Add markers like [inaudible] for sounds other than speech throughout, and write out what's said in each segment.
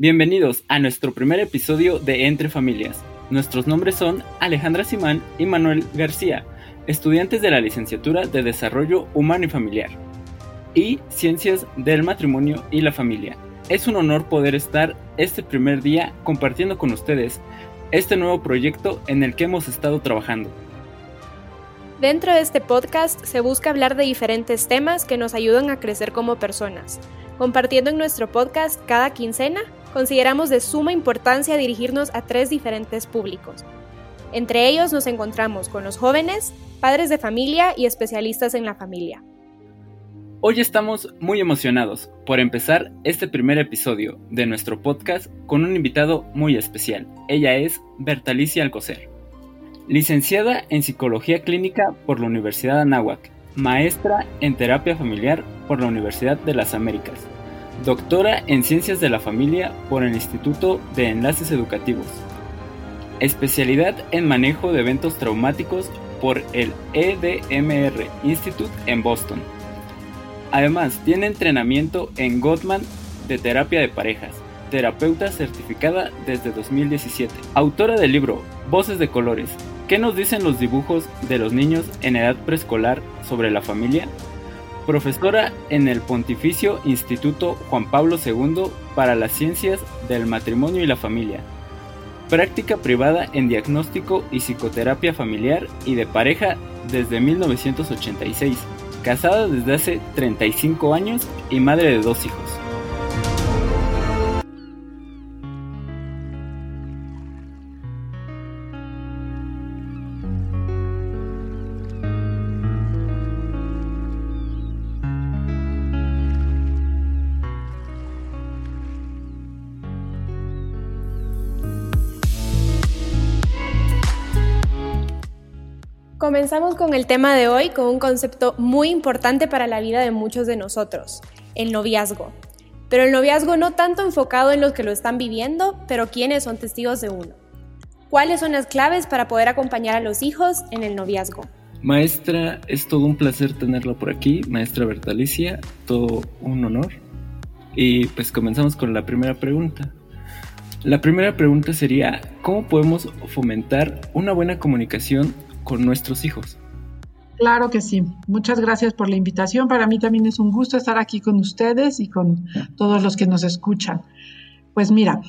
Bienvenidos a nuestro primer episodio de Entre Familias. Nuestros nombres son Alejandra Simán y Manuel García, estudiantes de la licenciatura de Desarrollo Humano y Familiar y Ciencias del Matrimonio y la Familia. Es un honor poder estar este primer día compartiendo con ustedes este nuevo proyecto en el que hemos estado trabajando. Dentro de este podcast se busca hablar de diferentes temas que nos ayudan a crecer como personas. Compartiendo en nuestro podcast cada quincena, consideramos de suma importancia dirigirnos a tres diferentes públicos. Entre ellos nos encontramos con los jóvenes, padres de familia y especialistas en la familia. Hoy estamos muy emocionados por empezar este primer episodio de nuestro podcast con un invitado muy especial. Ella es Bertalicia Alcocer, licenciada en Psicología Clínica por la Universidad de Anáhuac, maestra en Terapia Familiar por la Universidad de las Américas, doctora en Ciencias de la Familia por el Instituto de Enlaces Educativos, especialidad en Manejo de Eventos Traumáticos por el EDMR Institute en Boston Además, tiene entrenamiento en Gottman de terapia de parejas, terapeuta certificada desde 2017. Autora del libro Voces de Colores. ¿Qué nos dicen los dibujos de los niños en edad preescolar sobre la familia? Profesora en el Pontificio Instituto Juan Pablo II para las Ciencias del Matrimonio y la Familia. Práctica privada en diagnóstico y psicoterapia familiar y de pareja desde 1986 casada desde hace 35 años y madre de dos hijos. Comenzamos con el tema de hoy con un concepto muy importante para la vida de muchos de nosotros, el noviazgo. Pero el noviazgo no tanto enfocado en los que lo están viviendo, pero quienes son testigos de uno. ¿Cuáles son las claves para poder acompañar a los hijos en el noviazgo? Maestra, es todo un placer tenerlo por aquí, maestra Bertalicia, todo un honor. Y pues comenzamos con la primera pregunta. La primera pregunta sería, ¿cómo podemos fomentar una buena comunicación con nuestros hijos. Claro que sí. Muchas gracias por la invitación. Para mí también es un gusto estar aquí con ustedes y con todos los que nos escuchan. Pues mira,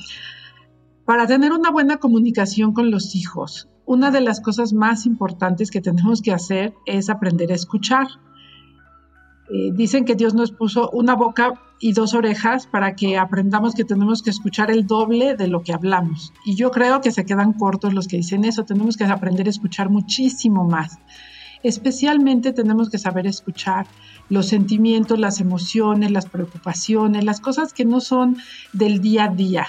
para tener una buena comunicación con los hijos, una de las cosas más importantes que tenemos que hacer es aprender a escuchar. Eh, dicen que Dios nos puso una boca y dos orejas para que aprendamos que tenemos que escuchar el doble de lo que hablamos. Y yo creo que se quedan cortos los que dicen eso, tenemos que aprender a escuchar muchísimo más. Especialmente tenemos que saber escuchar los sentimientos, las emociones, las preocupaciones, las cosas que no son del día a día,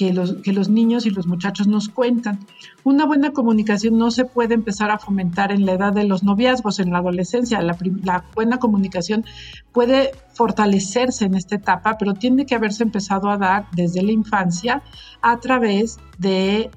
que los, que los niños y los muchachos nos cuentan. Una buena comunicación no se puede empezar a fomentar en la edad de los noviazgos, en la adolescencia. La, la buena comunicación puede fortalecerse en esta etapa, pero tiene que haberse empezado a dar desde la infancia a través de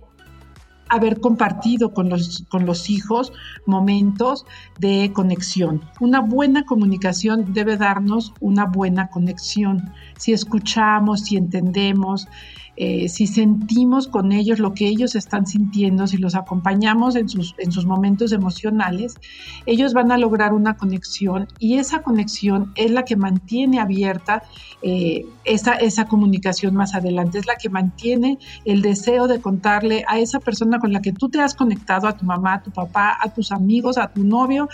haber compartido con los, con los hijos momentos de conexión. Una buena comunicación debe darnos una buena conexión. Si escuchamos, si entendemos, eh, si sentimos con ellos lo que ellos están sintiendo, si los acompañamos en sus, en sus momentos emocionales, ellos van a lograr una conexión y esa conexión es la que mantiene abierta eh, esa, esa comunicación más adelante, es la que mantiene el deseo de contarle a esa persona con la que tú te has conectado, a tu mamá, a tu papá, a tus amigos, a tu novio,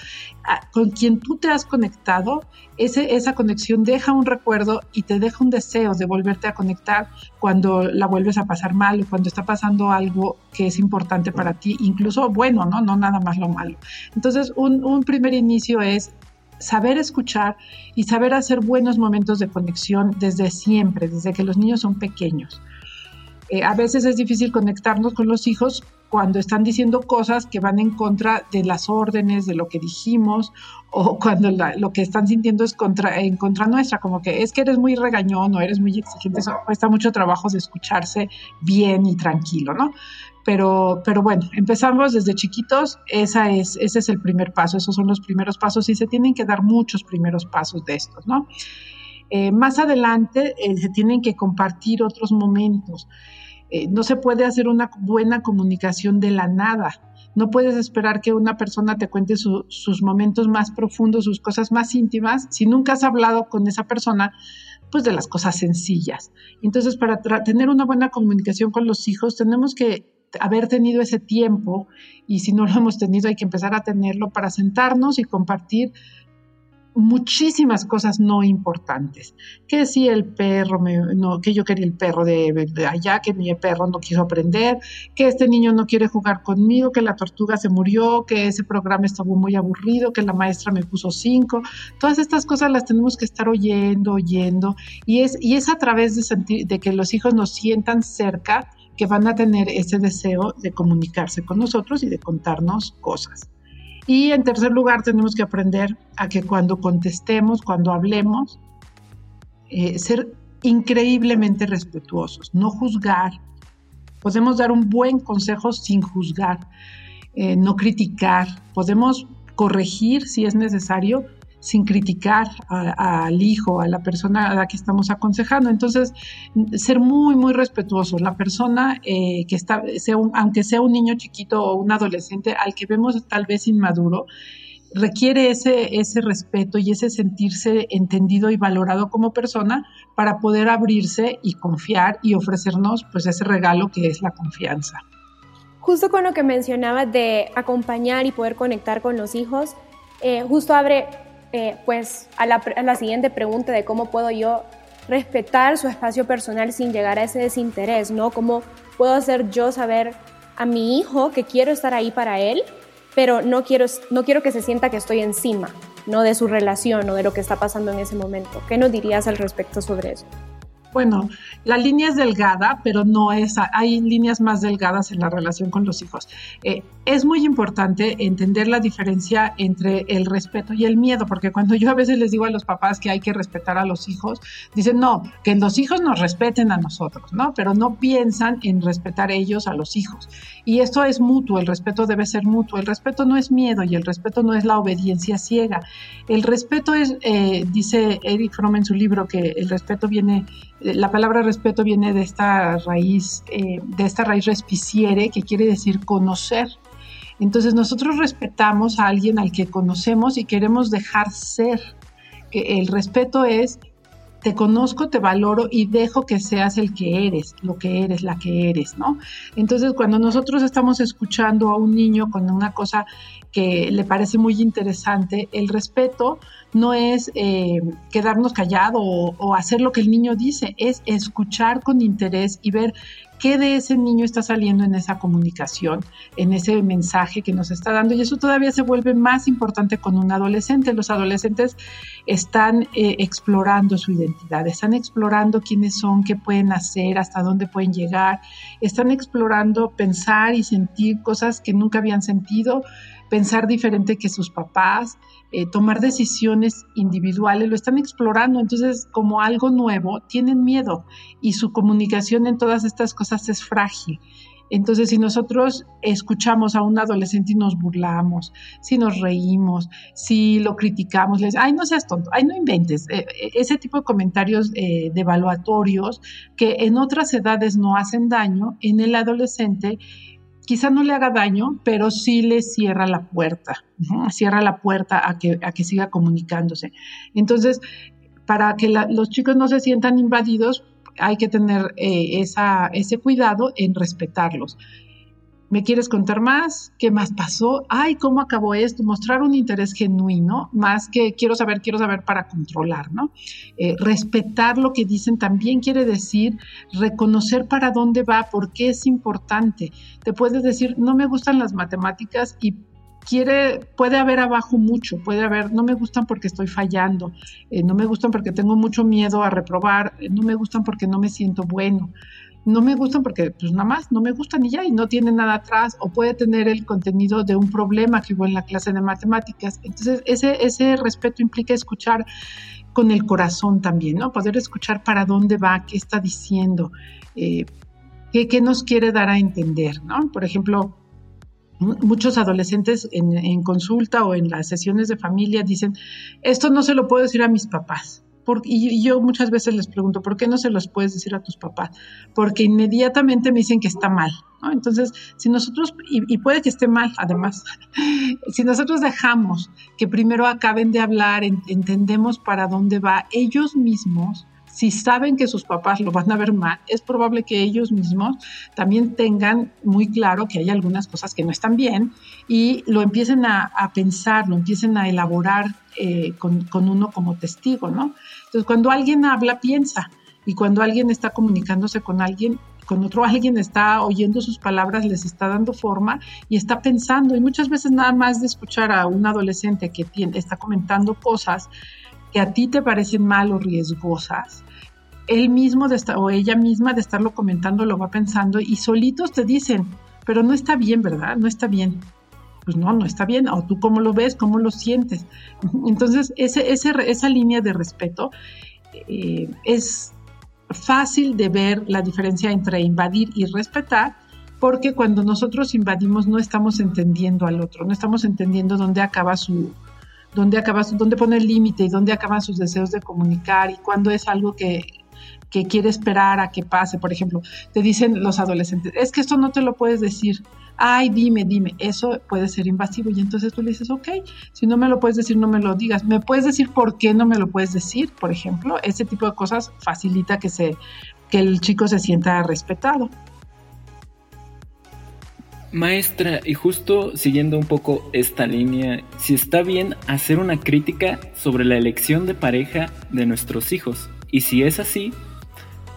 con quien tú te has conectado, ese, esa conexión deja un recuerdo y te deja un deseo de volverte a conectar cuando la vuelves a pasar mal o cuando está pasando algo que es importante para ti, incluso bueno, ¿no? No nada más lo malo. Entonces, un, un primer inicio es saber escuchar y saber hacer buenos momentos de conexión desde siempre, desde que los niños son pequeños. Eh, a veces es difícil conectarnos con los hijos cuando están diciendo cosas que van en contra de las órdenes, de lo que dijimos, o [laughs] cuando lo que están sintiendo es contra, en contra nuestra, como que es que eres muy regañón o eres muy exigente, eso cuesta mucho trabajo de escucharse bien y tranquilo, ¿no? Pero, pero bueno, empezamos desde chiquitos, esa es, ese es el primer paso, esos son los primeros pasos y se tienen que dar muchos primeros pasos de estos, ¿no? Eh, más adelante eh, se tienen que compartir otros momentos. Eh, no se puede hacer una buena comunicación de la nada. No puedes esperar que una persona te cuente sus momentos más profundos, sus cosas más íntimas, si nunca has hablado con esa persona, pues de las cosas sencillas. Entonces, para tener una buena comunicación con los hijos, tenemos que haber tenido ese tiempo y si no lo hemos tenido hay que empezar a tenerlo para sentarnos y compartir muchísimas cosas no importantes. Que si el perro, no, que yo quería el perro de, allá, que mi perro no quiso aprender, que este niño no quiere jugar conmigo, que la tortuga se murió, que ese programa estuvo muy aburrido, que la maestra me puso cinco. Todas estas cosas las tenemos que estar oyendo, oyendo. Y es, y es a través de, sentir, de que los hijos nos sientan cerca que van a tener ese deseo de comunicarse con nosotros y de contarnos cosas. Y en tercer lugar, tenemos que aprender a que cuando contestemos, cuando hablemos, eh, ser increíblemente respetuosos, no juzgar. Podemos dar un buen consejo sin juzgar, eh, no criticar. Podemos corregir si es necesario, sin criticar al hijo, a la persona a la que estamos aconsejando. Entonces, ser muy, muy respetuoso. La persona eh, que está, sea aunque sea un niño chiquito o un adolescente al que vemos tal vez inmaduro, requiere ese, ese respeto y ese sentirse entendido y valorado como persona para poder abrirse y confiar y ofrecernos pues ese regalo que es la confianza. Justo con lo que mencionaba de acompañar y poder conectar con los hijos, eh, justo abre eh, pues a la, a la siguiente pregunta de cómo puedo yo respetar su espacio personal sin llegar a ese desinterés, ¿no? ¿Cómo puedo hacer yo saber a mi hijo que quiero estar ahí para él, pero no quiero, no quiero que se sienta que estoy encima, ¿no? De su relación o de lo que está pasando en ese momento. ¿Qué nos dirías al respecto sobre eso? Bueno, la línea es delgada, pero no es, hay líneas más delgadas en la relación con los hijos. Eh, es muy importante entender la diferencia entre el respeto y el miedo, porque cuando yo a veces les digo a los papás que hay que respetar a los hijos, dicen, no, que los hijos nos respeten a nosotros, ¿no? Pero no piensan en respetar ellos a los hijos. Y esto es mutuo, el respeto debe ser mutuo. El respeto no es miedo y el respeto no es la obediencia ciega. El respeto es, eh, dice Eric Fromm en su libro, que el respeto viene la palabra respeto viene de esta raíz, eh, de esta raíz respiciere, que quiere decir conocer. Entonces nosotros respetamos a alguien al que conocemos y queremos dejar ser. Que el respeto es te conozco, te valoro y dejo que seas el que eres, lo que eres, la que eres, ¿no? Entonces, cuando nosotros estamos escuchando a un niño con una cosa que le parece muy interesante, el respeto no es eh, quedarnos callados o, o, hacer lo que el niño dice, es escuchar con interés y ver qué de ese niño está saliendo en esa comunicación, en ese mensaje que nos está dando. Y eso todavía se vuelve más importante con un adolescente. Los adolescentes están eh, explorando su identidad, están explorando quiénes son, qué pueden hacer, hasta dónde pueden llegar, están explorando pensar y sentir cosas que nunca habían sentido pensar diferente que sus papás, eh, tomar decisiones individuales, lo están explorando, entonces como algo nuevo, tienen miedo y su comunicación en todas estas cosas es frágil. Entonces, si nosotros escuchamos a un adolescente y nos burlamos, si nos reímos, si lo criticamos, les, ay, no seas tonto, ay, no inventes, eh, eh, ese tipo de comentarios eh, devaluatorios que en otras edades no hacen daño, en el adolescente quizá no le haga daño, pero sí le cierra la puerta, cierra la puerta a que, a que siga comunicándose. Entonces, para que los chicos no se sientan invadidos, hay que tener eh, ese cuidado en respetarlos. ¿Me quieres contar más? ¿Qué más pasó? Ay, ¿cómo acabó esto? Mostrar un interés genuino, más que quiero saber, quiero saber para controlar, ¿no? Eh, respetar lo que dicen también quiere decir reconocer para dónde va, por qué es importante. Te puedes decir, no me gustan las matemáticas y quiere, puede haber abajo mucho, puede haber, no me gustan porque estoy fallando, eh, no me gustan porque tengo mucho miedo a reprobar, eh, no me gustan porque no me siento bueno no me gustan porque pues nada más no me gustan y ya y no tiene nada atrás o puede tener el contenido de un problema que hubo en la clase de matemáticas. Entonces ese, ese respeto implica escuchar con el corazón también, ¿no? Poder escuchar para dónde va, qué está diciendo, eh, qué, qué, nos quiere dar a entender, ¿no? Por ejemplo, muchos adolescentes en, en consulta o en las sesiones de familia dicen, esto no se lo puedo decir a mis papás y yo muchas veces les pregunto, ¿por qué no se los puedes decir a tus papás? Porque inmediatamente me dicen que está mal. Entonces, si nosotros, y, puede que esté mal además, [laughs] si nosotros dejamos que primero acaben de hablar, entendemos para dónde va ellos mismos, si saben que sus papás lo van a ver mal, es probable que ellos mismos también tengan muy claro que hay algunas cosas que no están bien y lo empiecen a, pensar, lo empiecen a elaborar eh, con, uno como testigo, ¿no? Entonces, cuando alguien habla, piensa. Y cuando alguien está comunicándose con alguien, con otro alguien está oyendo sus palabras, les está dando forma y está pensando. Y muchas veces nada más de escuchar a un adolescente que está comentando cosas que a ti te parecen mal o riesgosas, él mismo de o ella misma de estarlo comentando lo va pensando y solitos te dicen, pero no está bien, ¿verdad? No está bien. Pues no, no está bien. O tú cómo lo ves, cómo lo sientes. Entonces, ese, esa línea de respeto eh, es fácil de ver la diferencia entre invadir y respetar, porque cuando nosotros invadimos no estamos entendiendo al otro, no estamos entendiendo dónde acaba su, dónde acaba, dónde pone el límite y dónde acaban sus deseos de comunicar y cuándo es algo que, que quiere esperar a que pase. Por ejemplo, te dicen los adolescentes, es que esto no te lo puedes decir. Ay, dime, dime, eso puede ser invasivo. Y entonces tú le dices, ok, si no me lo puedes decir, no me lo digas. ¿Me puedes decir por qué no me lo puedes decir? Por ejemplo, ese tipo de cosas facilita que, se, que el chico se sienta respetado. Maestra, y justo siguiendo un poco esta línea, si está bien hacer una crítica sobre la elección de pareja de nuestros hijos, y si es así,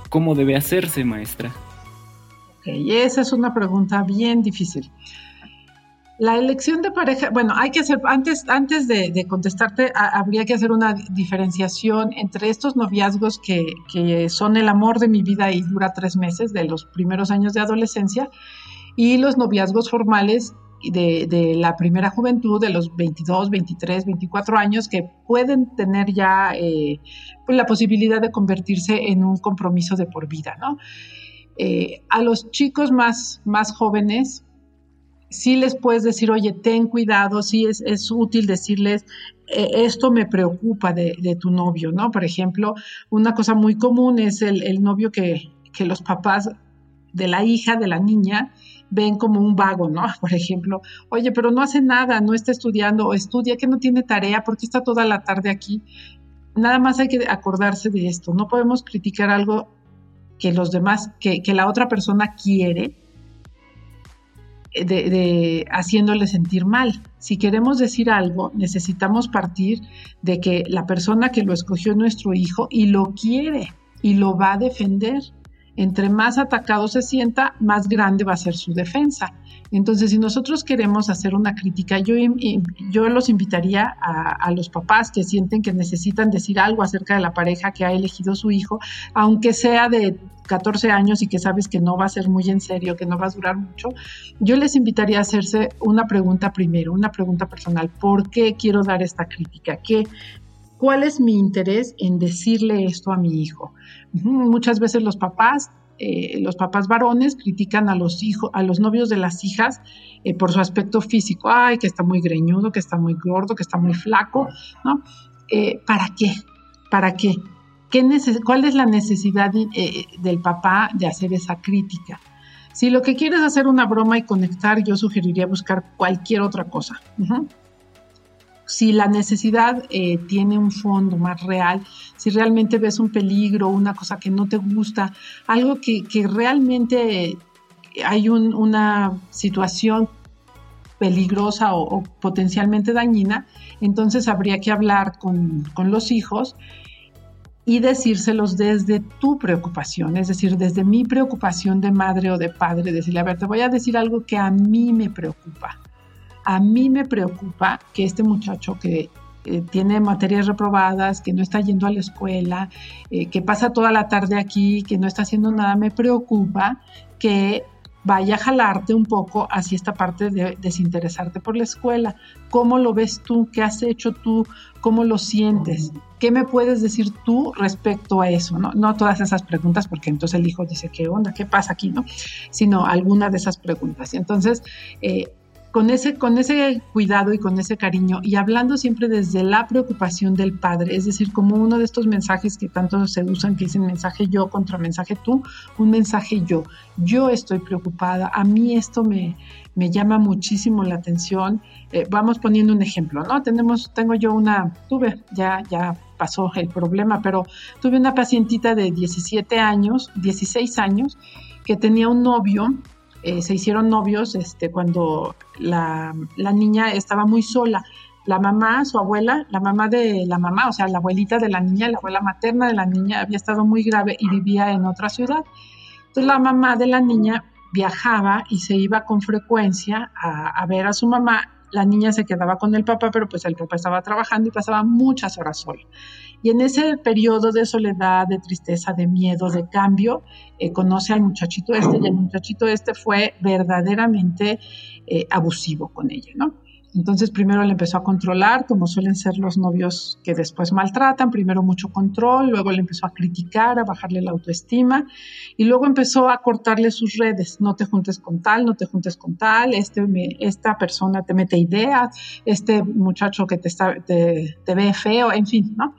¿cómo debe hacerse, maestra? Ok, esa es una pregunta bien difícil. La elección de pareja, bueno, hay que hacer, antes, antes de, contestarte, habría que hacer una diferenciación entre estos noviazgos que, que son el amor de mi vida y dura tres meses, de los primeros años de adolescencia, y los noviazgos formales de, la primera juventud, de los 22, 23, 24 años, que pueden tener ya eh, pues, la posibilidad de convertirse en un compromiso de por vida, ¿no? Eh, a los chicos más, más jóvenes, sí les puedes decir, oye, ten cuidado, sí es, es útil decirles, eh, esto me preocupa de, tu novio, ¿no? Por ejemplo, una cosa muy común es el, el novio que, que los papás de la hija, de la niña, ven como un vago, ¿no? [laughs] Por ejemplo, oye, pero no hace nada, no está estudiando o estudia que no tiene tarea porque está toda la tarde aquí. Nada más hay que acordarse de esto. No podemos criticar algo que los demás, que, la otra persona quiere, eh, de, de, haciéndole sentir mal. Si queremos decir algo, necesitamos partir de que la persona que lo escogió nuestro hijo y lo quiere y lo va a defender entre más atacado se sienta, más grande va a ser su defensa. Entonces, si nosotros queremos hacer una crítica, yo, los invitaría a, los papás que sienten que necesitan decir algo acerca de la pareja que ha elegido su hijo, aunque sea de 14 años y que sabes que no va a ser muy en serio, que no va a durar mucho, yo les invitaría a hacerse una pregunta primero, una pregunta personal. ¿Por qué quiero dar esta crítica? ¿Qué, ¿Cuál es mi interés en decirle esto a mi hijo? Muchas veces los papás, eh, los papás varones critican a los hijos, a los novios de las hijas eh, por su aspecto físico. Ay, que está muy greñudo, que está muy gordo, que está muy flaco, ¿no? Eh, ¿Para qué? ¿Para qué? ¿Qué ¿Cuál es la necesidad del papá de hacer esa crítica? Si lo que quieres es hacer una broma y conectar, yo sugeriría buscar cualquier otra cosa si la necesidad eh, tiene un fondo más real, si realmente ves un peligro, una cosa que no te gusta, algo que, realmente hay una situación peligrosa o, potencialmente dañina, entonces habría que hablar con, con los hijos y decírselos desde tu preocupación, es decir, desde mi preocupación de madre o de padre, decirle, a ver, te voy a decir algo que a mí me preocupa a mí me preocupa que este muchacho que eh, tiene materias reprobadas, que no está yendo a la escuela, eh, que pasa toda la tarde aquí, que no está haciendo nada, me preocupa que vaya a jalarte un poco hacia esta parte de desinteresarte por la escuela. ¿Cómo lo ves tú? ¿Qué has hecho tú? ¿Cómo lo sientes? ¿Qué me puedes decir tú respecto a eso? No, no todas esas preguntas, porque entonces el hijo dice, ¿qué onda? ¿Qué pasa aquí? ¿no? Sino alguna de esas preguntas. Entonces, eh, con ese, con ese cuidado y con ese cariño y hablando siempre desde la preocupación del padre, es decir, como uno de estos mensajes que tanto se usan, que dicen mensaje yo contra mensaje tú, un mensaje yo. Yo estoy preocupada, a mí esto me, me llama muchísimo la atención. Eh, vamos poniendo un ejemplo, ¿no? Tenemos, tengo yo una, tuve, ya, ya pasó el problema, pero tuve una pacientita de 17 años, 16 años, que tenía un novio eh, se hicieron novios este, cuando la, niña estaba muy sola. La mamá, su abuela, la mamá de la mamá, o sea, la abuelita de la niña, la abuela materna de la niña, había estado muy grave y vivía en otra ciudad. Entonces la mamá de la niña viajaba y se iba con frecuencia a, a ver a su mamá la niña se quedaba con el papá, pero pues el papá estaba trabajando y pasaba muchas horas sola. Y en ese periodo de soledad, de tristeza, de miedo, de cambio, eh, conoce al muchachito este y el muchachito este fue verdaderamente eh, abusivo con ella, ¿no? Entonces primero le empezó a controlar, como suelen ser los novios que después maltratan, primero mucho control, luego le empezó a criticar, a bajarle la autoestima y luego empezó a cortarle sus redes, no te juntes con tal, no te juntes con tal, este esta persona te mete ideas, este muchacho que te, está, te, ve feo, en fin, ¿no?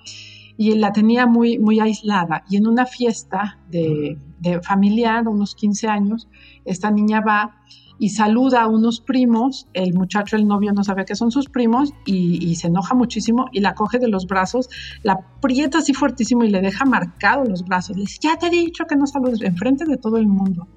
Y la tenía muy, muy aislada y en una fiesta de, de familiar, unos 15 años, esta niña va y saluda a unos primos, el muchacho, el novio no sabe que son sus primos y, se enoja muchísimo y la coge de los brazos, la aprieta así fuertísimo y le deja marcado los brazos. Le dice, ya te he dicho que no saludes, enfrente de todo el mundo.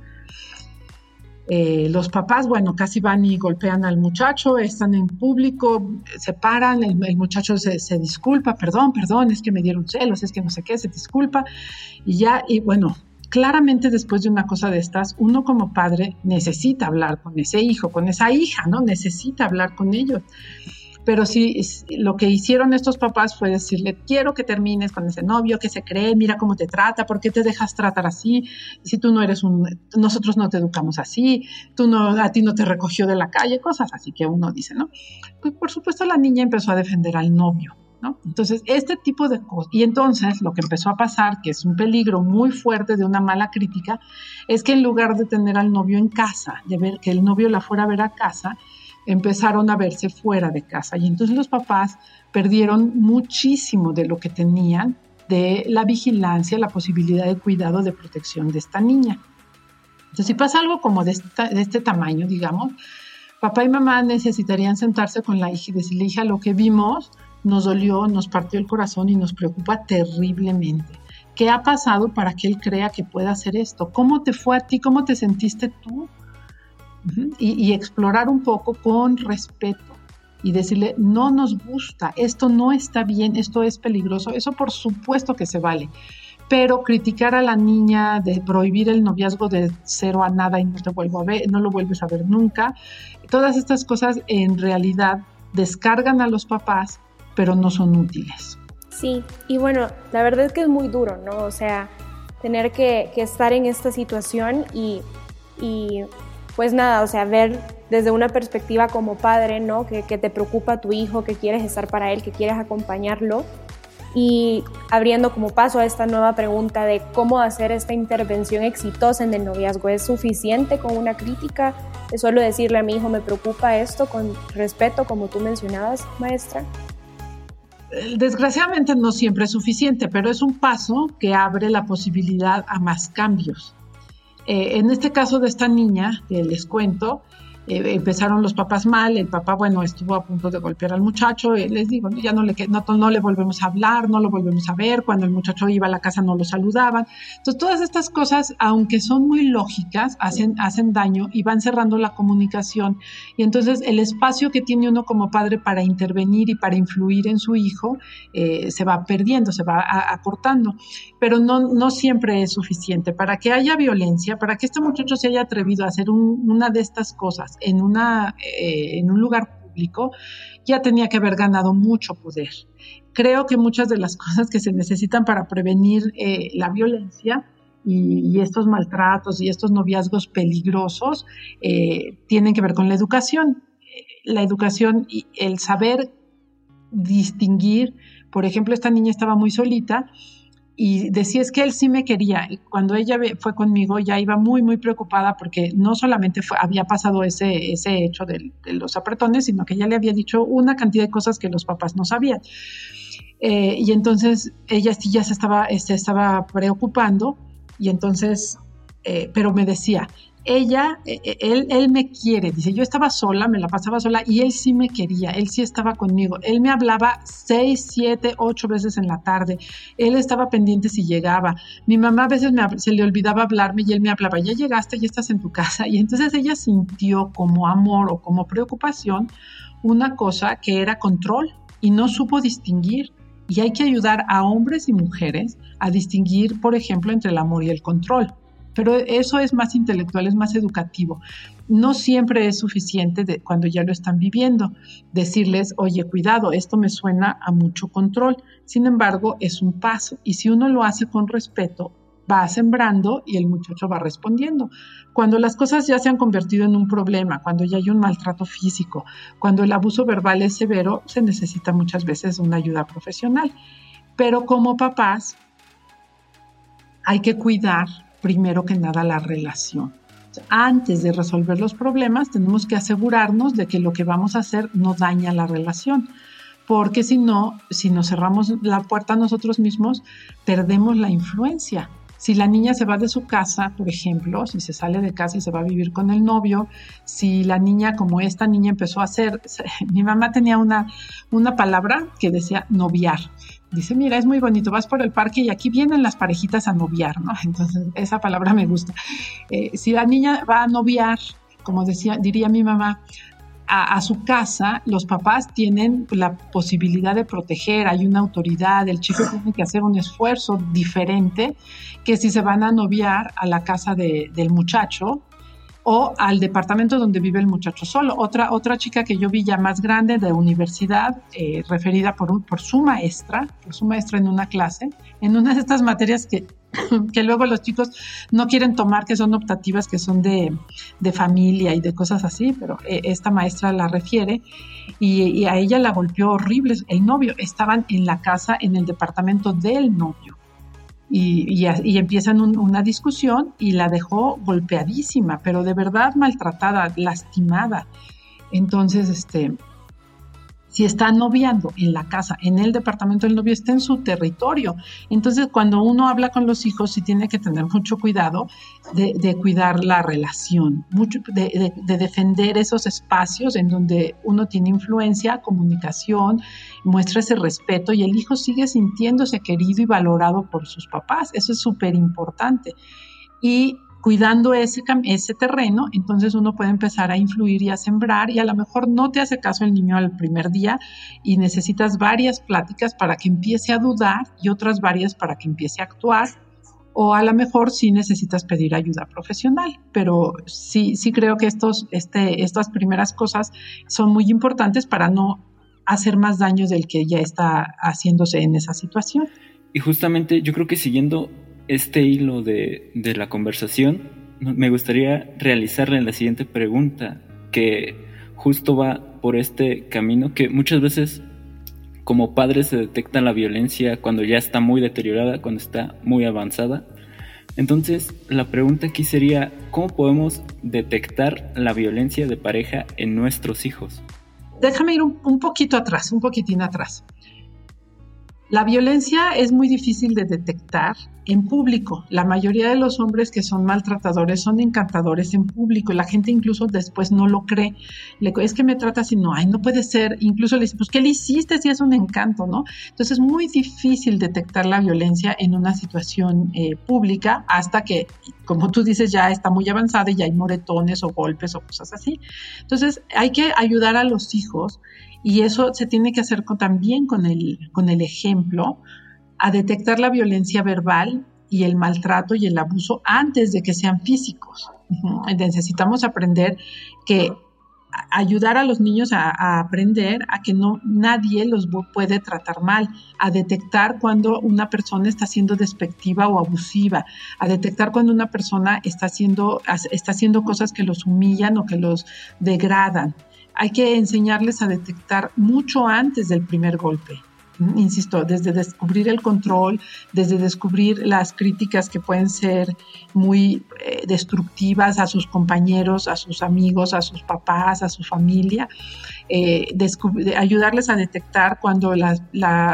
Eh, los papás, bueno, casi van y golpean al muchacho, están en público, se paran, el, muchacho se, se, disculpa, perdón, perdón, es que me dieron celos, es que no sé qué, se disculpa, y ya, y bueno, claramente después de una cosa de estas, uno como padre necesita hablar con ese hijo, con esa hija, ¿no? Necesita hablar con ellos. Pero si lo que hicieron estos papás fue decirle, quiero que termines con ese novio, que se cree, mira cómo te trata, ¿por qué te dejas tratar así? Si tú no eres un, nosotros no te educamos así, tú no, a ti no te recogió de la calle, cosas así que uno dice, ¿no? Pues por supuesto la niña empezó a defender al novio entonces, este tipo de cosas, y entonces lo que empezó a pasar, que es un peligro muy fuerte de una mala crítica, es que en lugar de tener al novio en casa, de ver que el novio la fuera a ver a casa, empezaron a verse fuera de casa. Y entonces los papás perdieron muchísimo de lo que tenían de la vigilancia, la posibilidad de cuidado, de protección de esta niña. Entonces, si pasa algo como de, este tamaño, digamos, papá y mamá necesitarían sentarse con la hija y decirle, hija, lo que vimos nos dolió, nos partió el corazón y nos preocupa terriblemente. ¿Qué ha pasado para que él crea que pueda hacer esto? ¿Cómo te fue a ti? ¿Cómo te sentiste tú? Y, explorar un poco con respeto y decirle, no nos gusta, esto no está bien, esto es peligroso, eso por supuesto que se vale. Pero criticar a la niña de prohibir el noviazgo de cero a nada y no te vuelvo a ver, no lo vuelves a ver nunca, todas estas cosas en realidad descargan a los papás pero no son útiles. Sí, y bueno, la verdad es que es muy duro, ¿no? O sea, tener que, estar en esta situación y, y, pues nada, o sea, ver desde una perspectiva como padre, ¿no? Que, te preocupa tu hijo, que quieres estar para él, que quieres acompañarlo. Y abriendo como paso a esta nueva pregunta de cómo hacer esta intervención exitosa en el noviazgo, ¿es suficiente con una crítica? ¿Es solo decirle a mi hijo me preocupa esto con respeto, como tú mencionabas, maestra? desgraciadamente no siempre es suficiente, pero es un paso que abre la posibilidad a más cambios. Eh, en este caso de esta niña, que les cuento, eh, empezaron los papás mal, el papá, bueno, estuvo a punto de golpear al muchacho, les digo, ya no le, no, no le volvemos a hablar, no lo volvemos a ver, cuando el muchacho iba a la casa no lo saludaban. Entonces, todas estas cosas, aunque son muy lógicas, hacen, hacen daño y van cerrando la comunicación. Y entonces el espacio que tiene uno como padre para intervenir y para influir en su hijo eh, se va perdiendo, se va acortando. Pero no, no siempre es suficiente. Para que haya violencia, para que este muchacho se haya atrevido a hacer una de estas cosas, en, una, eh, en un lugar público, ya tenía que haber ganado mucho poder. Creo que muchas de las [laughs] cosas que se necesitan para prevenir eh, la violencia y, estos maltratos y estos noviazgos peligrosos eh, tienen que ver con la educación. La educación y el saber distinguir, por ejemplo, esta niña estaba muy solita, y decía es que él sí me quería. Cuando ella fue conmigo ya iba muy, muy preocupada porque no solamente había pasado ese, ese hecho de, los apretones, sino que ya le había dicho una cantidad de cosas que los papás no sabían. Eh, y entonces ella sí ya se estaba, se estaba preocupando y entonces, eh, pero me decía, ella, e, e, él, él me quiere, dice, yo estaba sola, me la pasaba sola y él sí me quería, él sí estaba conmigo, él me hablaba seis, siete, ocho veces en la tarde, él estaba pendiente si llegaba, mi mamá a veces se le olvidaba hablarme y él me hablaba, ya llegaste, ya estás en tu casa y entonces ella sintió como amor o como preocupación una cosa que era control y no supo distinguir. Y hay que ayudar a hombres y mujeres a distinguir, por ejemplo, entre el amor y el control pero eso es más intelectual, es más educativo. No siempre es suficiente cuando ya lo están viviendo decirles, oye, cuidado, esto me suena a mucho control. Sin embargo, es un paso y si uno lo hace con respeto, va sembrando y el muchacho va respondiendo. Cuando las cosas ya se han convertido en un problema, cuando ya hay un maltrato físico, cuando el abuso verbal es severo, se necesita muchas veces una ayuda profesional. Pero como papás, hay que cuidar primero que nada la relación. Antes de resolver los problemas, tenemos que asegurarnos de que lo que vamos a hacer no daña la relación, porque si no, si nos cerramos la puerta a nosotros mismos, perdemos la influencia. Si la niña se va de su casa, por ejemplo, si se sale de casa y se va a vivir con el novio, si la niña, como esta niña empezó a hacer, [laughs] mi mamá tenía una, una palabra que decía noviar. Dice, mira, es muy bonito, vas por el parque y aquí vienen las parejitas a noviar, ¿no? [laughs] Entonces, esa palabra me gusta. Eh, si la niña va a noviar, como decía, diría mi mamá, a, su casa, los papás tienen la posibilidad de proteger, hay una autoridad, el chico [sighs] tiene que hacer un esfuerzo diferente que si se van a noviar a la casa del muchacho o al departamento donde vive el muchacho solo. Otra, otra chica que yo vi ya más grande de universidad, eh, referida por, por su maestra, por su maestra en una clase, en una de estas materias que [clears throat] que luego los chicos no quieren tomar, que son optativas, que son de, familia y de cosas así, pero eh, esta maestra la refiere y, a ella la golpeó horrible el novio. Estaban en la casa, en el departamento del novio. Y, y, empiezan una discusión y la dejó golpeadísima, pero de verdad maltratada, lastimada. Entonces, este, si está noviando en la casa, en el departamento del novio, está en su territorio. Entonces, cuando uno habla con los hijos, sí tiene que tener mucho cuidado de, cuidar la relación, mucho, de, defender esos espacios en donde uno tiene influencia, comunicación, muestra ese respeto y el hijo sigue sintiéndose querido y valorado por sus papás. Eso es súper importante. Y cuidando ese, ese terreno, entonces uno puede empezar a influir y a sembrar y a lo mejor no te hace caso el niño al primer día y necesitas varias pláticas para que empiece a dudar y otras varias para que empiece a actuar o a lo mejor sí necesitas pedir ayuda profesional, pero sí, sí creo que estos, este, estas primeras cosas son muy importantes para no hacer más daño del que ya está haciéndose en esa situación. Y justamente yo creo que siguiendo este hilo de, la conversación, me gustaría realizarle la siguiente pregunta, que justo va por este camino, que muchas veces como padres se detecta la violencia cuando ya está muy deteriorada, cuando está muy avanzada. Entonces, la pregunta aquí sería, ¿cómo podemos detectar la violencia de pareja en nuestros hijos? Déjame ir un, un poquito atrás, un poquitín atrás. La violencia es muy difícil de detectar en público. La mayoría de los hombres que son maltratadores son encantadores en público. La gente incluso después no lo cree. Le, es que me trata así, no, ay, no puede ser. Incluso le dice, pues, ¿qué le hiciste si es un encanto, no? Entonces es muy difícil detectar la violencia en una situación eh, pública hasta que, como tú dices, ya está muy avanzada y ya hay moretones o golpes o cosas así. Entonces hay que ayudar a los hijos y eso se tiene que hacer también con el, con el ejemplo, a detectar la violencia verbal y el maltrato y el abuso antes de que sean físicos. Necesitamos aprender que ayudar a los niños a, aprender a que no nadie los puede tratar mal, a detectar cuando una persona está siendo despectiva o abusiva, a detectar cuando una persona está haciendo, está haciendo cosas que los humillan o que los degradan hay que enseñarles a detectar mucho antes del primer golpe. Insisto, desde descubrir el control, desde descubrir las críticas que pueden ser muy eh, destructivas a sus compañeros, a sus amigos, a sus papás, a su familia, eh, ayudarles a detectar cuando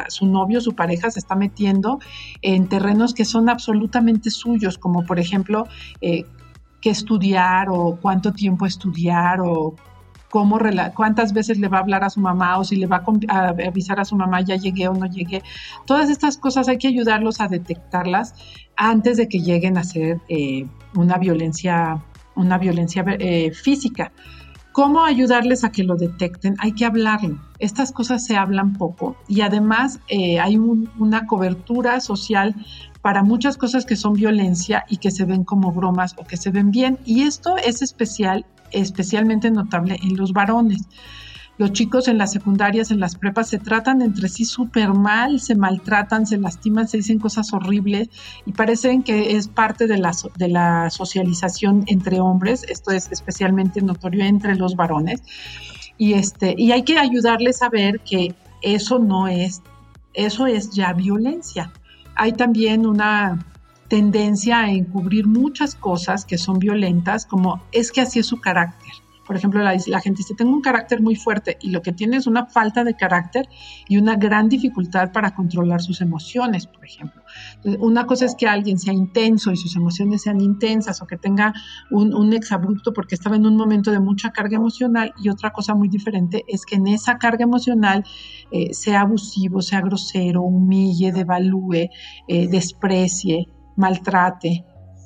su novio, su pareja se está metiendo en terrenos que son absolutamente suyos, como por ejemplo, eh, qué estudiar o cuánto tiempo estudiar o cómo, cuántas veces le va a hablar a su mamá o si le va a, avisar a su mamá ya llegué o no llegué. Todas estas cosas hay que ayudarlos a detectarlas antes de que lleguen a ser eh, una violencia, una violencia eh, física. ¿Cómo ayudarles a que lo detecten? Hay que hablarlo. Estas cosas se hablan poco y además eh, hay una cobertura social para muchas cosas que son violencia y que se ven como bromas o que se ven bien. Y esto es especial especialmente notable en los varones. Los chicos en las secundarias, en las prepas, se tratan entre sí súper mal, se maltratan, se lastiman, se dicen cosas horribles y parecen que es parte de la, de la socialización entre hombres. Esto es especialmente notorio entre los varones. Y, este, y hay que ayudarles a ver que eso no es, eso es ya violencia. Hay también una tendencia a encubrir muchas cosas que son violentas, como es que así es su carácter. Por ejemplo, la, gente dice, tengo un carácter muy fuerte y lo que tiene es una falta de carácter y una gran dificultad para controlar sus emociones, por ejemplo. una cosa es que alguien sea intenso y sus emociones sean intensas o que tenga un, un exabrupto porque estaba en un momento de mucha carga emocional y otra cosa muy diferente es que en esa carga emocional eh, sea abusivo, sea grosero, humille, devalúe, eh, desprecie, maltrate,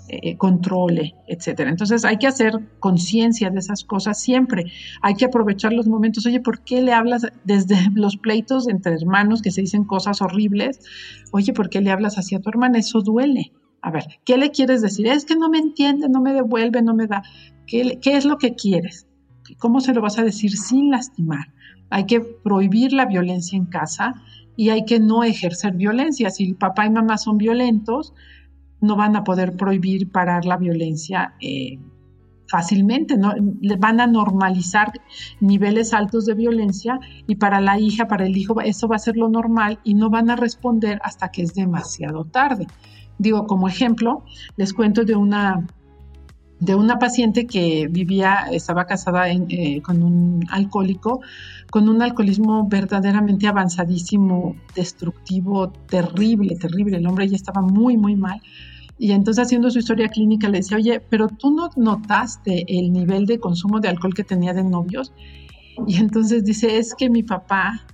eh, controle, etcétera. Entonces hay que hacer conciencia de esas cosas siempre. Hay que aprovechar los momentos. Oye, ¿por qué le hablas desde [laughs] los pleitos entre hermanos que se dicen cosas horribles? Oye, ¿por qué le hablas así a tu hermana? Eso duele. A ver, ¿qué le quieres decir? Es que no me entiende, no me devuelve, no me da. ¿Qué, qué es lo que quieres? ¿Cómo se lo vas a decir sin lastimar? Hay que prohibir la violencia en casa y hay que no ejercer violencia. Si papá y mamá son violentos, no van a poder prohibir, parar la violencia eh, fácilmente, ¿no? van a normalizar niveles altos de violencia y para la hija, para el hijo, eso va a ser lo normal y no van a responder hasta que es demasiado tarde. Digo, como ejemplo, les cuento de una, de una paciente que vivía, estaba casada eh, con un alcohólico, con un alcoholismo verdaderamente avanzadísimo, destructivo, terrible, terrible. El hombre ya estaba muy, muy mal. Y entonces haciendo su historia clínica le decía, oye, pero tú no notaste el nivel de consumo de alcohol que tenía de novios. Y entonces dice, es que mi papá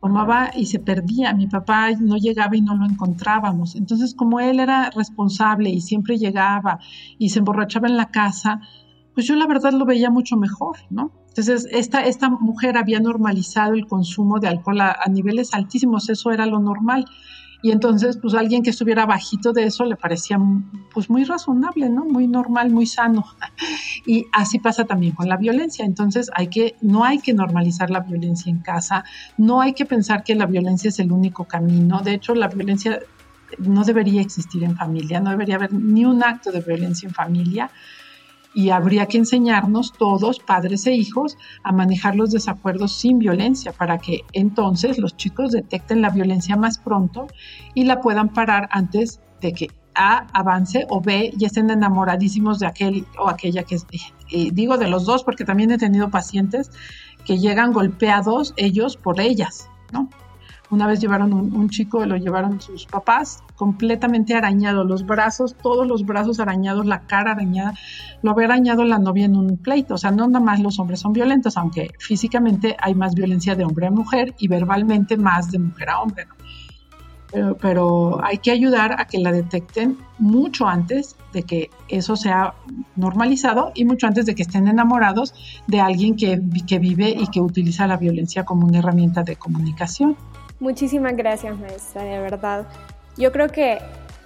tomaba y se perdía, mi papá no llegaba y no lo encontrábamos. Entonces como él era responsable y siempre llegaba y se emborrachaba en la casa, pues yo la verdad lo veía mucho mejor, ¿no? Entonces, esta, esta mujer había normalizado el consumo de alcohol a, niveles altísimos, eso era lo normal. Y entonces, pues alguien que estuviera bajito de eso le parecía pues muy razonable, ¿no? Muy normal, muy sano. [laughs] Y así pasa también con la violencia. Entonces, hay que, no hay que normalizar la violencia en casa, no hay que pensar que la violencia es el único camino. De hecho, la violencia no debería existir en familia, no debería haber ni un acto de violencia en familia y habría que enseñarnos todos, padres e hijos, a manejar los desacuerdos sin violencia para que entonces los chicos detecten la violencia más pronto y la puedan parar antes de que A avance o B ya estén enamoradísimos de aquel o aquella que es, digo de los dos porque también he tenido pacientes que llegan golpeados ellos por ellas, ¿no? Una vez llevaron un, chico, lo llevaron sus papás, completamente arañado, los brazos, todos los brazos arañados, la cara arañada, lo había arañado la novia en un pleito. O sea, no nada más los hombres son violentos, aunque físicamente hay más violencia de hombre a mujer y verbalmente más de mujer a hombre. Pero, pero, hay que ayudar a que la detecten mucho antes de que eso sea normalizado y mucho antes de que estén enamorados de alguien que, que vive y que utiliza la violencia como una herramienta de comunicación. Muchísimas gracias, maestra, de verdad. Yo creo que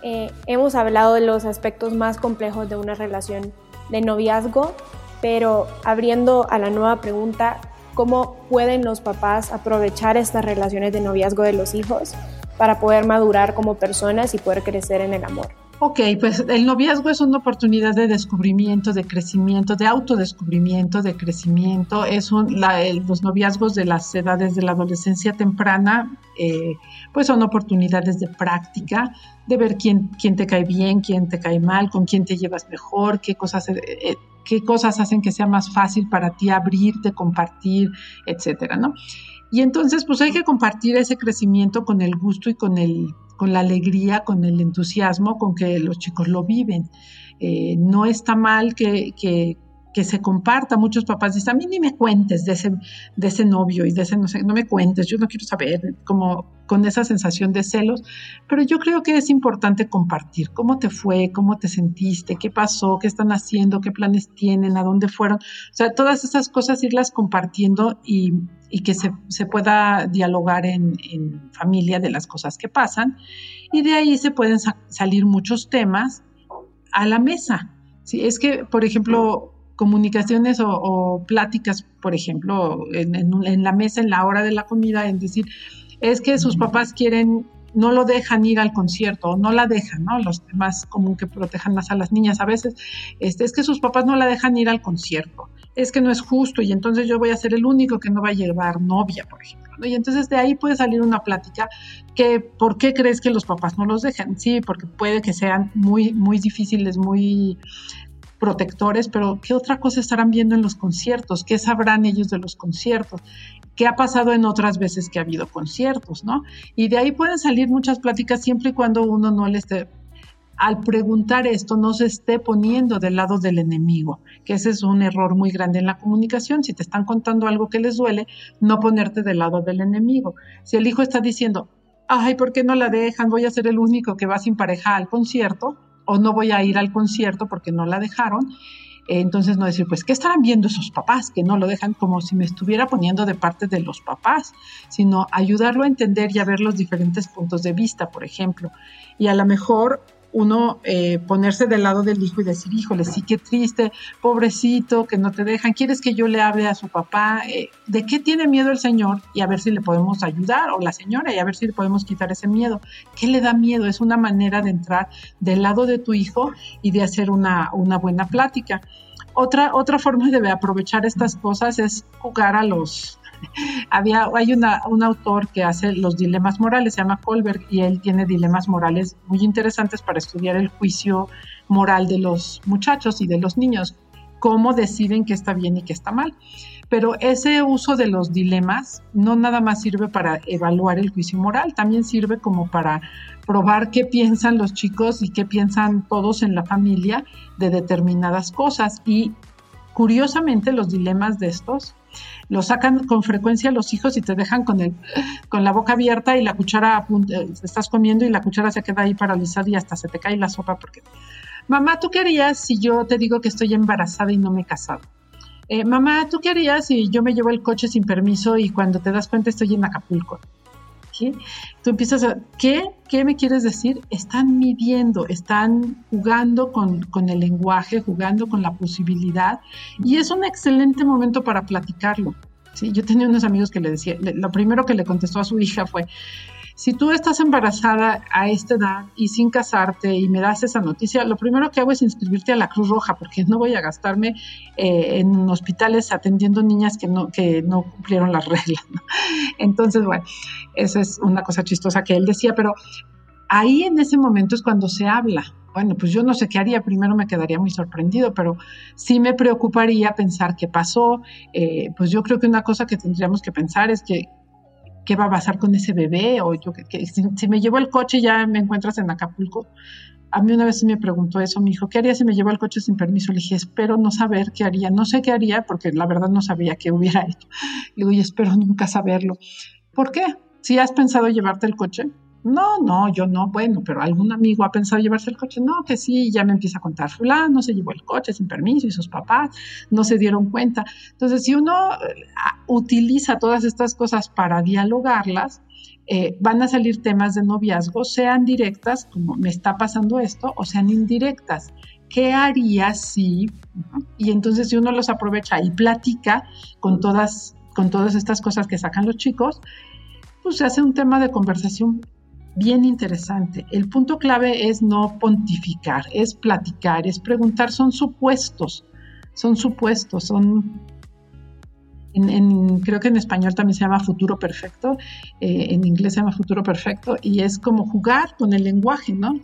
eh, hemos hablado de los aspectos más complejos de una relación de noviazgo, pero abriendo a la nueva pregunta, ¿cómo pueden los papás aprovechar estas relaciones de noviazgo de los hijos para poder madurar como personas y poder crecer en el amor? Ok, pues el noviazgo es una oportunidad de descubrimiento, de crecimiento, de autodescubrimiento, de crecimiento. Es un, los noviazgos de las edades de la adolescencia temprana, eh, pues son oportunidades de práctica, de ver quién, quién te cae bien, quién te cae mal, con quién te llevas mejor, qué cosas, eh, eh, qué cosas hacen que sea más fácil para ti abrirte, compartir, etcétera, ¿no? Y entonces, pues hay que compartir ese crecimiento con el gusto y con el con la alegría, con el entusiasmo con que los chicos lo viven. Eh, no está mal que, que, se comparta. Muchos papás dicen, a mí ni me cuentes de ese, de ese novio y de ese, no sé, no me cuentes, yo no quiero saber, como con esa sensación de celos. Pero yo creo que es importante compartir cómo te fue, cómo te sentiste, qué pasó, qué están haciendo, qué planes tienen, a dónde fueron. O sea, todas esas cosas irlas compartiendo y, que se, pueda dialogar en, en, familia de las cosas que pasan. Y de ahí se pueden salir muchos temas a la mesa. Sí, es que, por ejemplo, comunicaciones o, pláticas, por ejemplo, en, la mesa, en la hora de la comida, en decir, es que sus papás quieren, no lo dejan ir al concierto, o no la dejan, ¿no? Los temas común que protejan más a las niñas a veces, este, es que sus papás no la dejan ir al concierto, es que no es justo y entonces yo voy a ser el único que no va a llevar novia, por ejemplo. Y entonces de ahí puede salir una plática que, ¿por qué crees que los papás no los dejan? Sí, porque puede que sean muy, muy difíciles, muy protectores, pero ¿qué otra cosa estarán viendo en los conciertos? ¿Qué sabrán ellos de los conciertos? ¿Qué ha pasado en otras veces que ha habido conciertos, no? Y de ahí pueden salir muchas pláticas siempre y cuando uno no le esté al preguntar esto no se esté poniendo del lado del enemigo, que ese es un error muy grande en la comunicación. Si te están contando algo que les duele, no ponerte del lado del enemigo. Si el hijo está diciendo, ay, ¿por qué no la dejan? Voy a ser el único que va sin pareja al concierto, o no voy a ir al concierto porque no la dejaron. Entonces no decir, pues, ¿qué estarán viendo esos papás que no lo dejan como si me estuviera poniendo de parte de los papás? Sino ayudarlo a entender y a ver los diferentes puntos de vista, por ejemplo. Y a lo mejor uno eh, ponerse del lado del hijo y decir, híjole, sí, qué triste, pobrecito, que no te dejan, quieres que yo le hable a su papá, eh, ¿de qué tiene miedo el señor? Y a ver si le podemos ayudar, o la señora, y a ver si le podemos quitar ese miedo. ¿Qué le da miedo? Es una manera de entrar del lado de tu hijo y de hacer una, una buena plática. Otra, otra forma de aprovechar estas cosas es jugar a los, [laughs] había, hay una, un autor que hace los dilemas morales, se llama Colbert, y él tiene dilemas morales muy interesantes para estudiar el juicio moral de los muchachos y de los niños, cómo deciden qué está bien y qué está mal. Pero ese uso de los dilemas no nada más sirve para evaluar el juicio moral, también sirve como para probar qué piensan los chicos y qué piensan todos en la familia de determinadas cosas. Y curiosamente los dilemas de estos lo sacan con frecuencia los hijos y te dejan con, el, con la boca abierta y la cuchara, eh, estás comiendo y la cuchara se queda ahí paralizada y hasta se te cae la sopa porque, mamá, ¿tú qué harías si yo te digo que estoy embarazada y no me he casado? Eh, mamá, ¿tú qué harías si yo me llevo el coche sin permiso y cuando te das cuenta estoy en Acapulco? Tú empiezas a, ¿qué? ¿Qué me quieres decir? Están midiendo, están jugando con, con, el lenguaje, jugando con la posibilidad y es un excelente momento para platicarlo. ¿sí? Yo tenía unos amigos que le decía, lo primero que le contestó a su hija fue, si tú estás embarazada a esta edad y sin casarte y me das esa noticia, lo primero que hago es inscribirte a la Cruz Roja porque no voy a gastarme eh, en hospitales atendiendo niñas que no, que no cumplieron las [laughs] reglas. Entonces, bueno, esa es una cosa chistosa que él decía, pero ahí en ese momento es cuando se habla. Bueno, pues yo no sé qué haría, primero me quedaría muy sorprendido, pero sí me preocuparía pensar qué pasó. Eh, pues yo creo que una cosa que tendríamos que pensar es que qué va a pasar con ese bebé, o yo que, si, me llevo el coche ya me encuentras en Acapulco. A mí una vez me preguntó eso, me dijo, ¿qué haría si me llevo el coche sin permiso? Le dije, espero no saber qué haría, no sé qué haría porque la verdad no sabía qué hubiera hecho. Le digo, y espero nunca saberlo. ¿Por qué? Si has pensado llevarte el coche, no, no, yo no, bueno, pero algún amigo ha pensado llevarse el coche, no, que sí, ya me empieza a contar fulano, se llevó el coche sin permiso y sus papás no se dieron cuenta. Entonces, si uno eh, utiliza todas estas cosas para dialogarlas, eh, van a salir temas de noviazgo, sean directas, como me está pasando esto, o sean indirectas. ¿Qué haría si? Y entonces si uno los aprovecha y platica con todas, con todas estas cosas que sacan los chicos, pues se hace un tema de conversación bien interesante. El punto clave es no pontificar, es platicar, es preguntar, son supuestos, son supuestos, son creo que en español también se llama futuro perfecto, eh, en inglés se llama futuro perfecto, y es como jugar con el lenguaje, ¿no?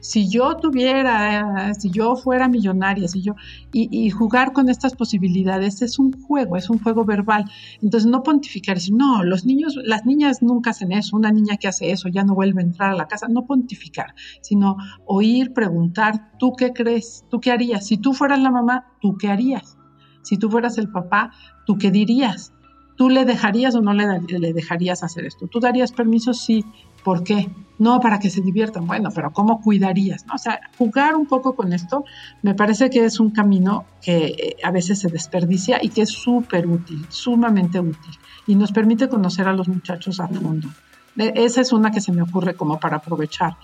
Si yo tuviera, si yo fuera millonaria, si yo, y, jugar con estas posibilidades es un juego, es un juego verbal. Entonces no pontificar, decir, no, los niños, las niñas nunca hacen eso, una niña que hace eso ya no vuelve a entrar a la casa, no pontificar, sino oír, preguntar, ¿tú qué crees? ¿Tú qué harías? Si tú fueras la mamá, ¿tú qué harías? Si tú fueras el papá, ¿tú qué dirías? ¿Tú le dejarías o no le, dejarías hacer esto? ¿Tú darías permiso? Sí. ¿Por qué? No, para que se diviertan. Bueno, pero ¿cómo cuidarías? O sea, jugar un poco con esto me parece que es un camino que eh, a veces se desperdicia y que es súper útil, sumamente útil. Y nos permite conocer a los muchachos a fondo. E, esa es una que se me ocurre como para aprovechar.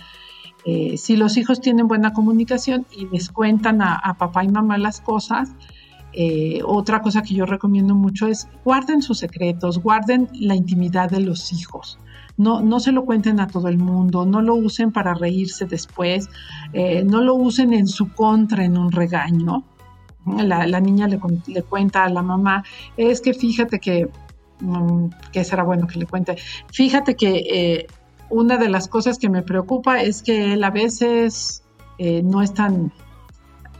Eh, si los hijos tienen buena comunicación y les cuentan a papá y mamá las cosas, eh, otra cosa que yo recomiendo mucho es guarden sus secretos, guarden la intimidad de los hijos. No, no se lo cuenten a todo el mundo, no lo usen para reírse después, eh, no lo usen en su contra en un regaño. La, niña le, cuenta a la mamá, es que fíjate que, mm, que será bueno que le cuente, fíjate que eh, una de las cosas que me preocupa es que él a veces no es tan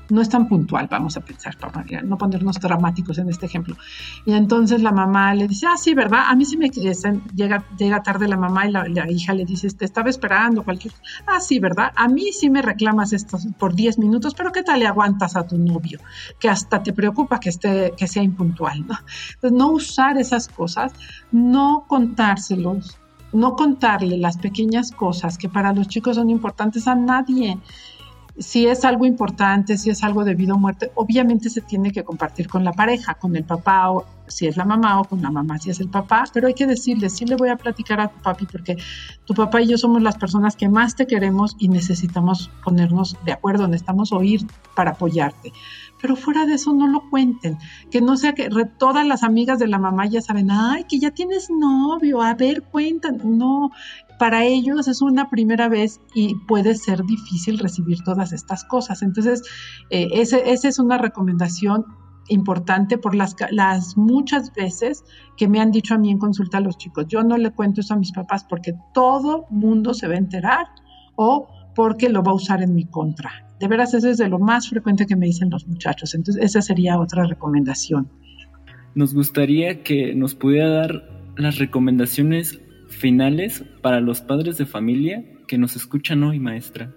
no es tan puntual, vamos a pensar, para no ponernos dramáticos en este ejemplo. Y entonces la mamá le dice, ah, sí, ¿verdad? A mí sí me llega, llega tarde la mamá y la, hija le dice, te estaba esperando cualquier Ah, sí, ¿verdad? A mí sí me reclamas esto por 10 minutos, pero ¿qué tal le aguantas a tu novio? Que hasta te preocupa que, esté, que sea impuntual, ¿no? Entonces, no usar esas cosas, no contárselos, no contarle las pequeñas cosas que para los chicos son importantes a nadie si es algo importante, si es algo de vida o muerte, obviamente se tiene que compartir con la pareja, con el papá o si es la mamá o con la mamá si es el papá, pero hay que decirle, sí le voy a platicar a tu papi porque tu papá y yo somos las personas que más te queremos y necesitamos ponernos de acuerdo, necesitamos oír para apoyarte. Pero fuera de eso no lo cuenten, que no sea que todas las amigas de la mamá ya saben, ay, que ya tienes novio, a ver, cuentan. No, para ellos es una primera vez y puede ser difícil recibir todas estas cosas. Entonces, eh, esa es una recomendación importante por las, las muchas veces que me han dicho a mí en consulta a los chicos, yo no le cuento eso a mis papás porque todo mundo se va a enterar o porque lo va a usar en mi contra. De veras, eso es de lo más frecuente que me dicen los muchachos. Entonces, esa sería otra recomendación. Nos gustaría que nos pudiera dar las recomendaciones finales para los padres de familia que nos escuchan hoy, maestra?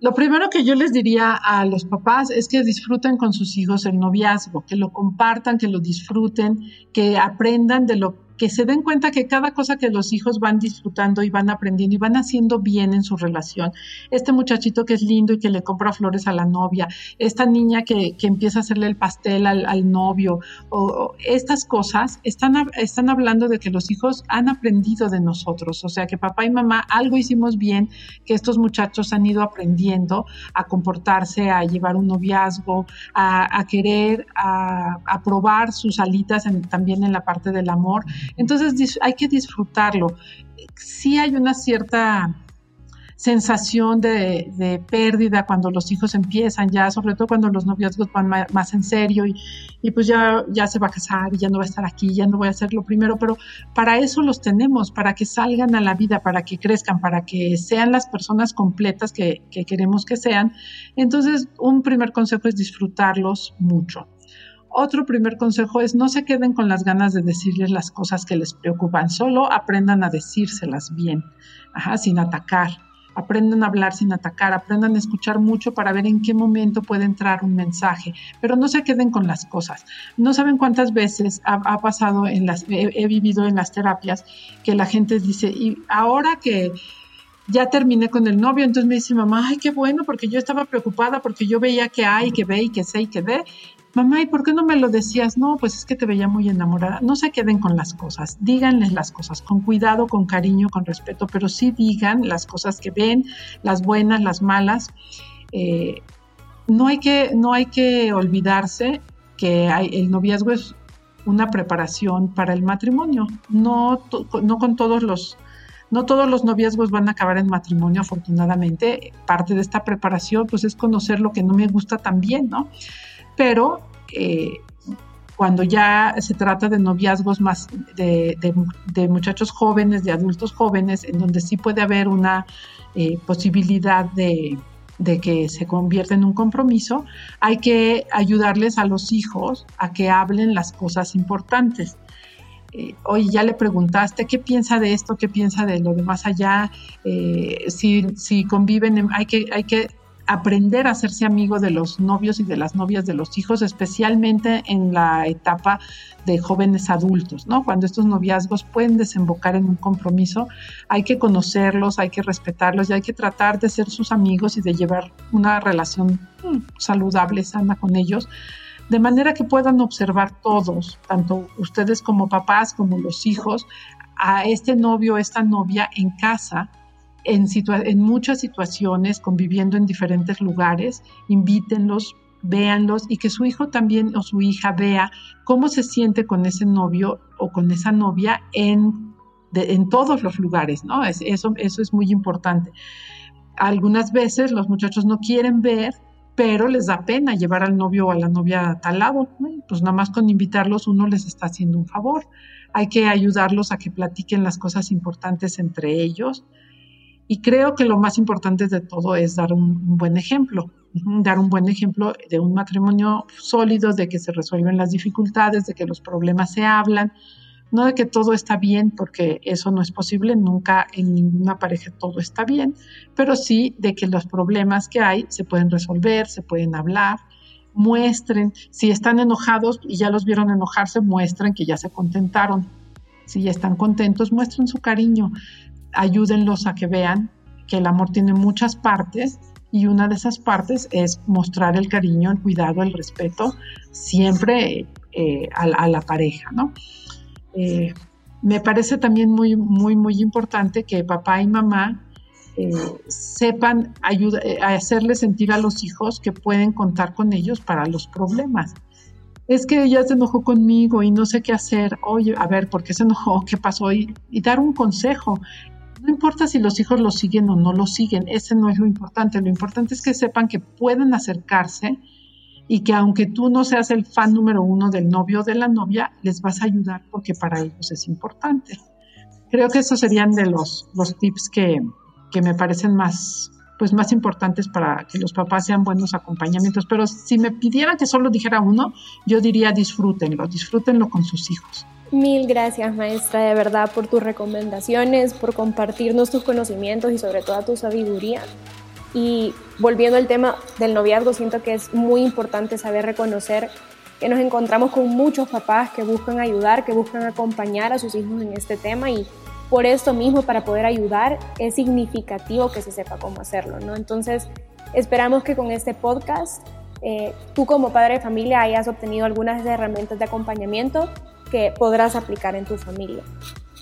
Lo primero que yo les diría a los papás es que disfruten con sus hijos el noviazgo, que lo compartan, que lo disfruten, que aprendan de lo que se den cuenta que cada cosa que los hijos van disfrutando y van aprendiendo y van haciendo bien en su relación, este muchachito que es lindo y que le compra flores a la novia, esta niña que, empieza a hacerle el pastel al, novio, o, estas cosas están, están hablando de que los hijos han aprendido de nosotros, o sea que papá y mamá algo hicimos bien, que estos muchachos han ido aprendiendo a comportarse, a llevar un noviazgo, a, querer, a, probar sus alitas también en la parte del amor entonces hay que disfrutarlo. Sí hay una cierta sensación de, pérdida cuando los hijos empiezan ya, sobre todo cuando los noviazgos van más, en serio y, pues ya, ya se va a casar y ya no va a estar aquí, ya no voy a hacer lo primero, pero para eso los tenemos, para que salgan a la vida, para que crezcan, para que sean las personas completas que queremos que sean. Entonces, un primer consejo es disfrutarlos mucho. Otro primer consejo es no se queden con las ganas de decirles las cosas que les preocupan, solo aprendan a decírselas bien, sin atacar. Aprendan a hablar sin atacar, aprendan a escuchar mucho para ver en qué momento puede entrar un mensaje, pero no se queden con las cosas. No saben cuántas veces ha, pasado en las, he, vivido en las terapias que la gente dice, y ahora que ya terminé con el novio, entonces me dice mamá, ay, qué bueno, porque yo estaba preocupada, porque yo veía que hay, que ve y que sé y que ve, mamá, ¿y por qué no me lo decías? No, pues es que te veía muy enamorada. No se queden con las cosas, díganles las cosas, con cuidado, con cariño, con respeto, pero sí digan las cosas que ven, las buenas, las malas. Eh, no, hay que, no hay que olvidarse que el noviazgo es una preparación para el matrimonio. No, no con todos los No todos los noviazgos van a acabar en matrimonio, afortunadamente. Parte de esta preparación, pues, es conocer lo que no me gusta también, ¿no? Pero eh, cuando ya se trata de noviazgos más de, muchachos jóvenes, de adultos jóvenes, en donde sí puede haber una eh, posibilidad de, que se convierta en un compromiso, hay que ayudarles a los hijos a que hablen las cosas importantes. Eh, oye, ya le preguntaste qué piensa de esto, qué piensa de lo de más allá, eh, si, si, conviven, hay que, hay que aprender a hacerse amigo de los novios y de las novias de los hijos, especialmente en la etapa de jóvenes adultos, ¿no? Cuando estos noviazgos pueden desembocar en un compromiso, hay que conocerlos, hay que respetarlos y hay que tratar de ser sus amigos y de llevar una relación mm, saludable, sana con ellos, de manera que puedan observar todos, tanto ustedes como papás como los hijos, a este novio esta novia en casa en, muchas situaciones, conviviendo en diferentes lugares, invítenlos, véanlos y que su hijo también o su hija vea cómo se siente con ese novio o con esa novia en, en todos los lugares, ¿no? eso, eso es muy importante. Algunas veces los muchachos no quieren ver, pero les da pena llevar al novio o a la novia a tal lado. Pues nada más con invitarlos uno les está haciendo un favor. Hay que ayudarlos a que platiquen las cosas importantes entre ellos, y creo que lo más importante de todo es dar un, buen ejemplo, dar un buen ejemplo de un matrimonio sólido, de que se resuelven las dificultades, de que los problemas se hablan, no de que todo está bien, porque eso no es posible, nunca en ninguna pareja todo está bien, pero sí de que los problemas que hay se pueden resolver, se pueden hablar, muestren, si están enojados y ya los vieron enojarse, muestren que ya se contentaron. Si ya están contentos, muestren su cariño ayúdenlos a que vean que el amor tiene muchas partes y una de esas partes es mostrar el cariño, el cuidado, el respeto siempre eh, a, la pareja, ¿no? Eh, me parece también muy, muy, muy importante que papá y mamá eh, sepan hacerle sentir a los hijos que pueden contar con ellos para los problemas. Es que ella se enojó conmigo y no sé qué hacer. Oye, a ver, ¿por qué se enojó? ¿Qué pasó? y dar un consejo. No importa si los hijos lo siguen o no lo siguen, ese no es lo importante. Lo importante es que sepan que pueden acercarse y que aunque tú no seas el fan número uno del novio o de la novia, les vas a ayudar porque para ellos es importante. Creo que esos serían de los, los tips que, que me parecen más, pues más importantes para que los papás sean buenos acompañamientos. Pero si me pidiera que solo dijera uno, yo diría disfrútenlo, disfrútenlo con sus hijos. Mil gracias, maestra, de verdad, por tus recomendaciones, por compartirnos tus conocimientos y sobre todo tu sabiduría. Y volviendo al tema del noviazgo, siento que es muy importante saber reconocer que nos encontramos con muchos papás que buscan ayudar, que buscan acompañar a sus hijos en este tema y por esto mismo, para poder ayudar, es significativo que se sepa cómo hacerlo, ¿no? Entonces, esperamos que con este podcast eh, tú como padre de familia hayas obtenido algunas herramientas de acompañamiento que podrás aplicar en tu familia.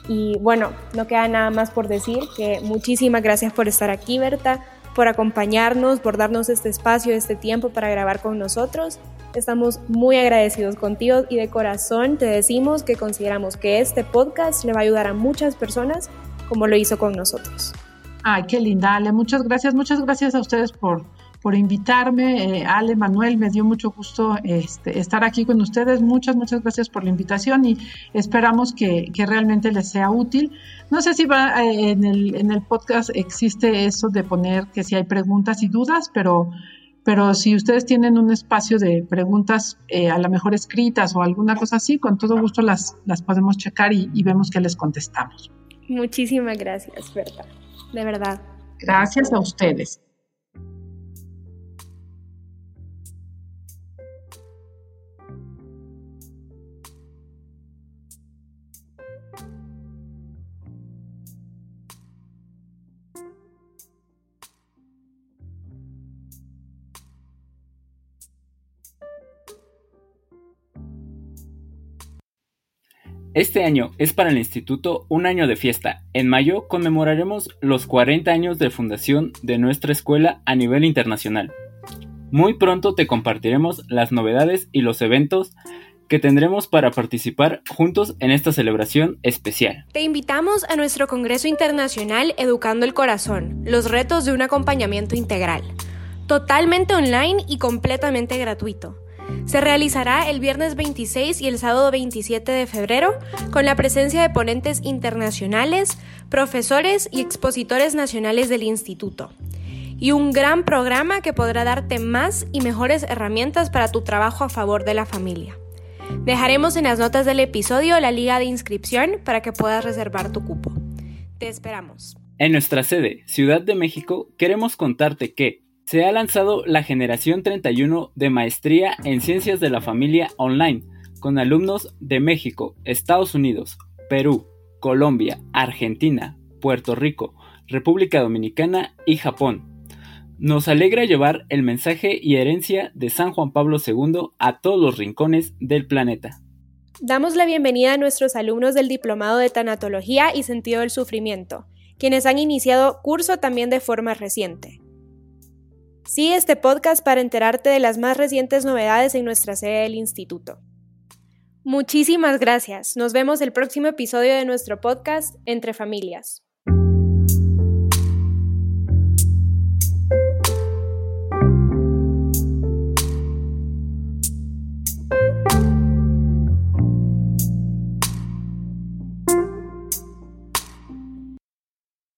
Y bueno, no queda nada más por decir que muchísimas gracias por estar aquí, Berta, por acompañarnos, por darnos este espacio, este tiempo para grabar con nosotros. Estamos muy agradecidos contigo y de corazón te decimos que consideramos que este podcast le va a ayudar a muchas personas como lo hizo con nosotros. Ay, qué linda, Ale. Muchas gracias. Muchas gracias a ustedes por, por invitarme. Eh, Ale, Manuel, me dio mucho gusto este, estar aquí con ustedes. Muchas, muchas gracias por la invitación y esperamos que, realmente les sea útil. No sé si va eh, en, el, en el podcast existe eso de poner que si hay preguntas y dudas, pero pero si ustedes tienen un espacio de preguntas eh, a lo mejor escritas o alguna cosa así, con todo gusto las, las podemos checar y, y vemos que les contestamos. Muchísimas gracias, Berta. De verdad. Gracias a ustedes. Este año es para el instituto un año de fiesta. En mayo conmemoraremos los 40 años de fundación de nuestra escuela a nivel internacional. Muy pronto te compartiremos las novedades y los eventos que tendremos para participar juntos en esta celebración especial. Te invitamos a nuestro Congreso Internacional Educando el Corazón, los retos de un acompañamiento integral, totalmente online y completamente gratuito. Se realizará el viernes 26 y el sábado 27 de febrero con la presencia de ponentes internacionales, profesores y expositores nacionales del instituto y un gran programa que podrá darte más y mejores herramientas para tu trabajo a favor de la familia. Dejaremos en las notas del episodio la liga de inscripción para que puedas reservar tu cupo. Te esperamos. En nuestra sede, Ciudad de México, queremos contarte que se ha lanzado la generación 31 de maestría en ciencias de la familia online, con alumnos de México, Estados Unidos, Perú, Colombia, Argentina, Puerto Rico, República Dominicana y Japón. Nos alegra llevar el mensaje y herencia de San Juan Pablo II a todos los rincones del planeta. Damos la bienvenida a nuestros alumnos del Diplomado de Tanatología y Sentido del Sufrimiento, quienes han iniciado curso también de forma reciente. Sigue este podcast para enterarte de las más recientes novedades en nuestra sede del instituto. Muchísimas gracias. Nos vemos el próximo episodio de nuestro podcast Entre Familias.